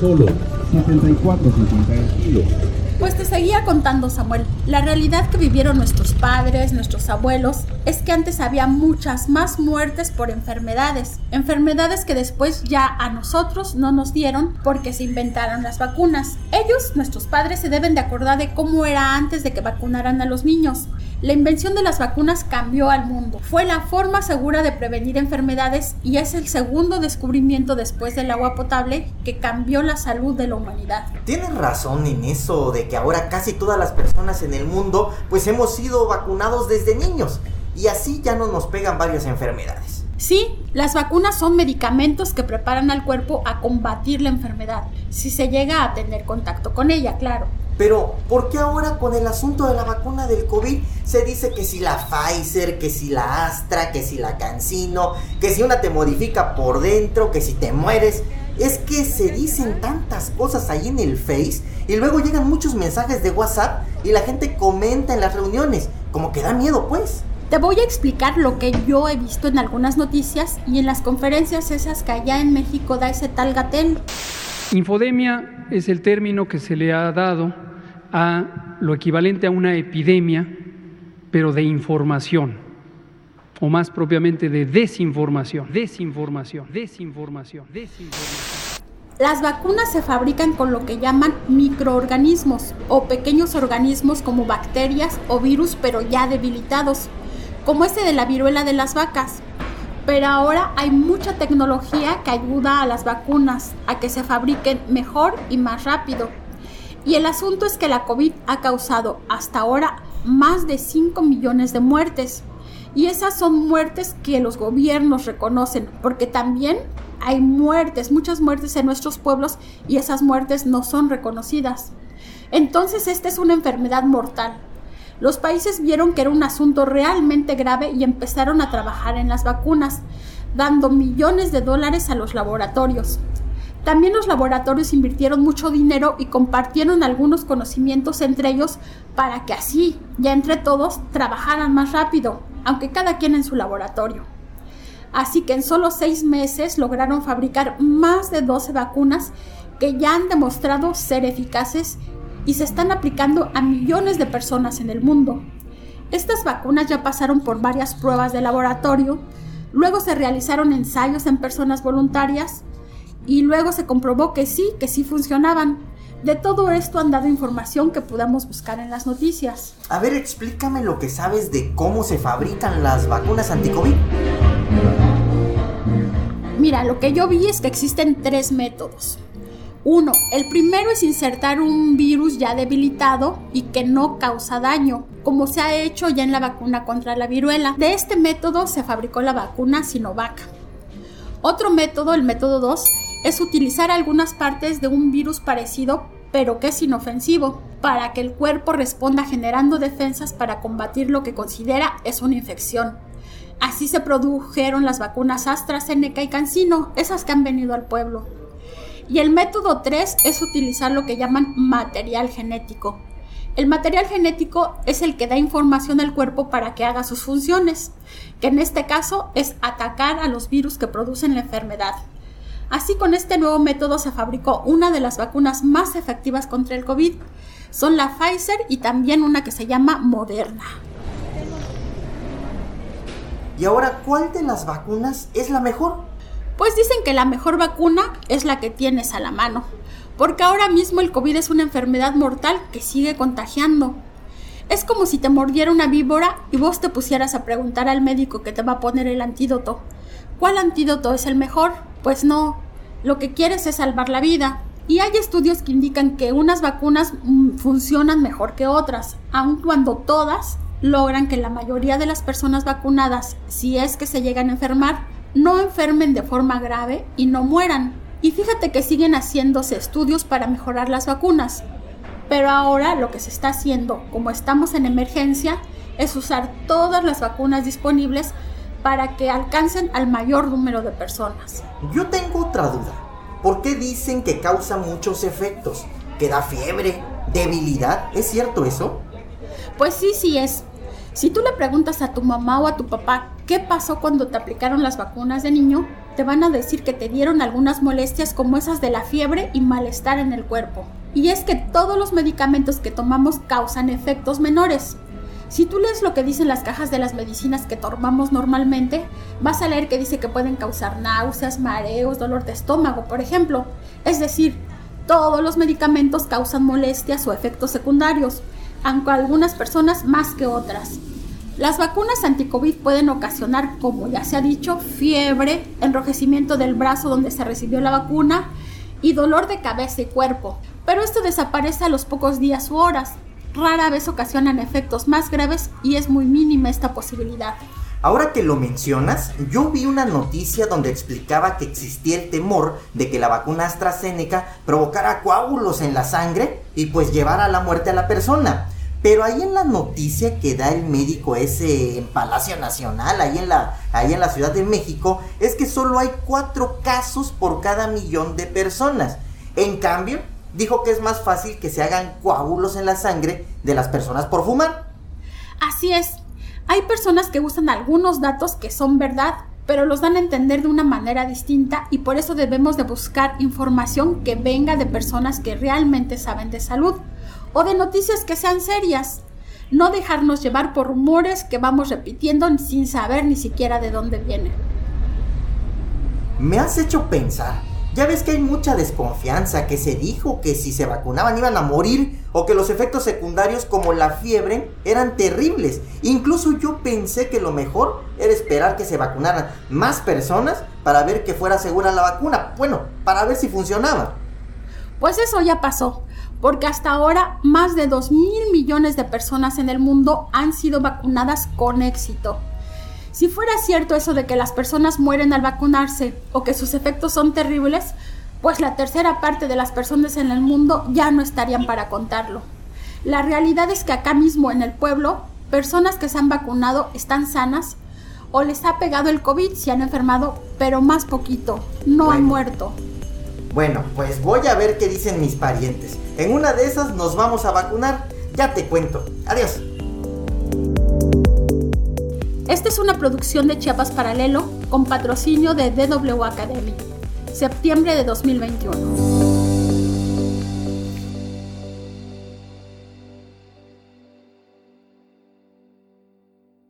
solo 74.50 kilos. Pues te seguía contando Samuel. La realidad que vivieron nuestros padres, nuestros abuelos, es que antes había muchas más muertes por enfermedades. Enfermedades que después ya a nosotros no nos dieron porque se inventaron las vacunas. Ellos, nuestros padres, se deben de acordar de cómo era antes de que vacunaran a los niños. La invención de las vacunas cambió al mundo. Fue la forma segura de prevenir enfermedades y es el segundo descubrimiento después del agua potable que cambió la salud de la humanidad. Tienes razón en eso de que ahora casi todas las personas en el mundo pues hemos sido vacunados desde niños y así ya no nos pegan varias enfermedades. Sí, las vacunas son medicamentos que preparan al cuerpo a combatir la enfermedad, si se llega a tener contacto con ella, claro. Pero, ¿por qué ahora con el asunto de la vacuna del COVID se dice que si la Pfizer, que si la Astra, que si la Cancino, que si una te modifica por dentro, que si te mueres? Es que se dicen tantas cosas ahí en el Face y luego llegan muchos mensajes de WhatsApp y la gente comenta en las reuniones, como que da miedo pues. Te voy a explicar lo que yo he visto en algunas noticias y en las conferencias esas que allá en México da ese tal Gatel. Infodemia es el término que se le ha dado a lo equivalente a una epidemia, pero de información, o más propiamente de desinformación, desinformación, desinformación, desinformación. Las vacunas se fabrican con lo que llaman microorganismos o pequeños organismos como bacterias o virus pero ya debilitados, como este de la viruela de las vacas. Pero ahora hay mucha tecnología que ayuda a las vacunas a que se fabriquen mejor y más rápido. Y el asunto es que la COVID ha causado hasta ahora más de 5 millones de muertes. Y esas son muertes que los gobiernos reconocen, porque también hay muertes, muchas muertes en nuestros pueblos y esas muertes no son reconocidas. Entonces esta es una enfermedad mortal. Los países vieron que era un asunto realmente grave y empezaron a trabajar en las vacunas, dando millones de dólares a los laboratorios. También los laboratorios invirtieron mucho dinero y compartieron algunos conocimientos entre ellos para que así, ya entre todos, trabajaran más rápido, aunque cada quien en su laboratorio. Así que en solo seis meses lograron fabricar más de 12 vacunas que ya han demostrado ser eficaces y se están aplicando a millones de personas en el mundo. Estas vacunas ya pasaron por varias pruebas de laboratorio, luego se realizaron ensayos en personas voluntarias, y luego se comprobó que sí, que sí funcionaban. De todo esto han dado información que podamos buscar en las noticias. A ver, explícame lo que sabes de cómo se fabrican las vacunas anti-COVID. Mira, lo que yo vi es que existen tres métodos. Uno, el primero es insertar un virus ya debilitado y que no causa daño, como se ha hecho ya en la vacuna contra la viruela. De este método se fabricó la vacuna Sinovac. Otro método, el método 2, es utilizar algunas partes de un virus parecido pero que es inofensivo, para que el cuerpo responda generando defensas para combatir lo que considera es una infección. Así se produjeron las vacunas AstraZeneca y CanSino, esas que han venido al pueblo. Y el método 3 es utilizar lo que llaman material genético. El material genético es el que da información al cuerpo para que haga sus funciones, que en este caso es atacar a los virus que producen la enfermedad. Así con este nuevo método se fabricó una de las vacunas más efectivas contra el COVID. Son la Pfizer y también una que se llama Moderna. ¿Y ahora cuál de las vacunas es la mejor? Pues dicen que la mejor vacuna es la que tienes a la mano, porque ahora mismo el COVID es una enfermedad mortal que sigue contagiando. Es como si te mordiera una víbora y vos te pusieras a preguntar al médico que te va a poner el antídoto. ¿Cuál antídoto es el mejor? Pues no, lo que quieres es salvar la vida. Y hay estudios que indican que unas vacunas mm, funcionan mejor que otras, aun cuando todas logran que la mayoría de las personas vacunadas, si es que se llegan a enfermar, no enfermen de forma grave y no mueran. Y fíjate que siguen haciéndose estudios para mejorar las vacunas. Pero ahora lo que se está haciendo, como estamos en emergencia, es usar todas las vacunas disponibles para que alcancen al mayor número de personas. Yo tengo otra duda. ¿Por qué dicen que causa muchos efectos? ¿Que da fiebre? ¿Debilidad? ¿Es cierto eso? Pues sí, sí es. Si tú le preguntas a tu mamá o a tu papá qué pasó cuando te aplicaron las vacunas de niño, te van a decir que te dieron algunas molestias como esas de la fiebre y malestar en el cuerpo. Y es que todos los medicamentos que tomamos causan efectos menores. Si tú lees lo que dicen las cajas de las medicinas que tomamos normalmente, vas a leer que dice que pueden causar náuseas, mareos, dolor de estómago, por ejemplo. Es decir, todos los medicamentos causan molestias o efectos secundarios, aunque algunas personas más que otras. Las vacunas anti-COVID pueden ocasionar, como ya se ha dicho, fiebre, enrojecimiento del brazo donde se recibió la vacuna y dolor de cabeza y cuerpo, pero esto desaparece a los pocos días u horas. Rara vez ocasionan efectos más graves y es muy mínima esta posibilidad. Ahora que lo mencionas, yo vi una noticia donde explicaba que existía el temor de que la vacuna AstraZeneca provocara coágulos en la sangre y pues llevara a la muerte a la persona. Pero ahí en la noticia que da el médico ese en Palacio Nacional, ahí en la, ahí en la Ciudad de México, es que solo hay cuatro casos por cada millón de personas. En cambio, dijo que es más fácil que se hagan coágulos en la sangre de las personas por fumar. Así es. Hay personas que usan algunos datos que son verdad, pero los dan a entender de una manera distinta y por eso debemos de buscar información que venga de personas que realmente saben de salud o de noticias que sean serias. No dejarnos llevar por rumores que vamos repitiendo sin saber ni siquiera de dónde vienen. Me has hecho pensar. Ya ves que hay mucha desconfianza, que se dijo que si se vacunaban iban a morir o que los efectos secundarios como la fiebre eran terribles. Incluso yo pensé que lo mejor era esperar que se vacunaran más personas para ver que fuera segura la vacuna. Bueno, para ver si funcionaba. Pues eso ya pasó porque hasta ahora más de 2 mil millones de personas en el mundo han sido vacunadas con éxito. Si fuera cierto eso de que las personas mueren al vacunarse o que sus efectos son terribles, pues la tercera parte de las personas en el mundo ya no estarían para contarlo. La realidad es que acá mismo en el pueblo, personas que se han vacunado están sanas o les ha pegado el COVID, se han enfermado, pero más poquito, no han muerto. Bueno, pues voy a ver qué dicen mis parientes. En una de esas nos vamos a vacunar. Ya te cuento. Adiós. Esta es una producción de Chiapas Paralelo con patrocinio de DW Academy. Septiembre de 2021.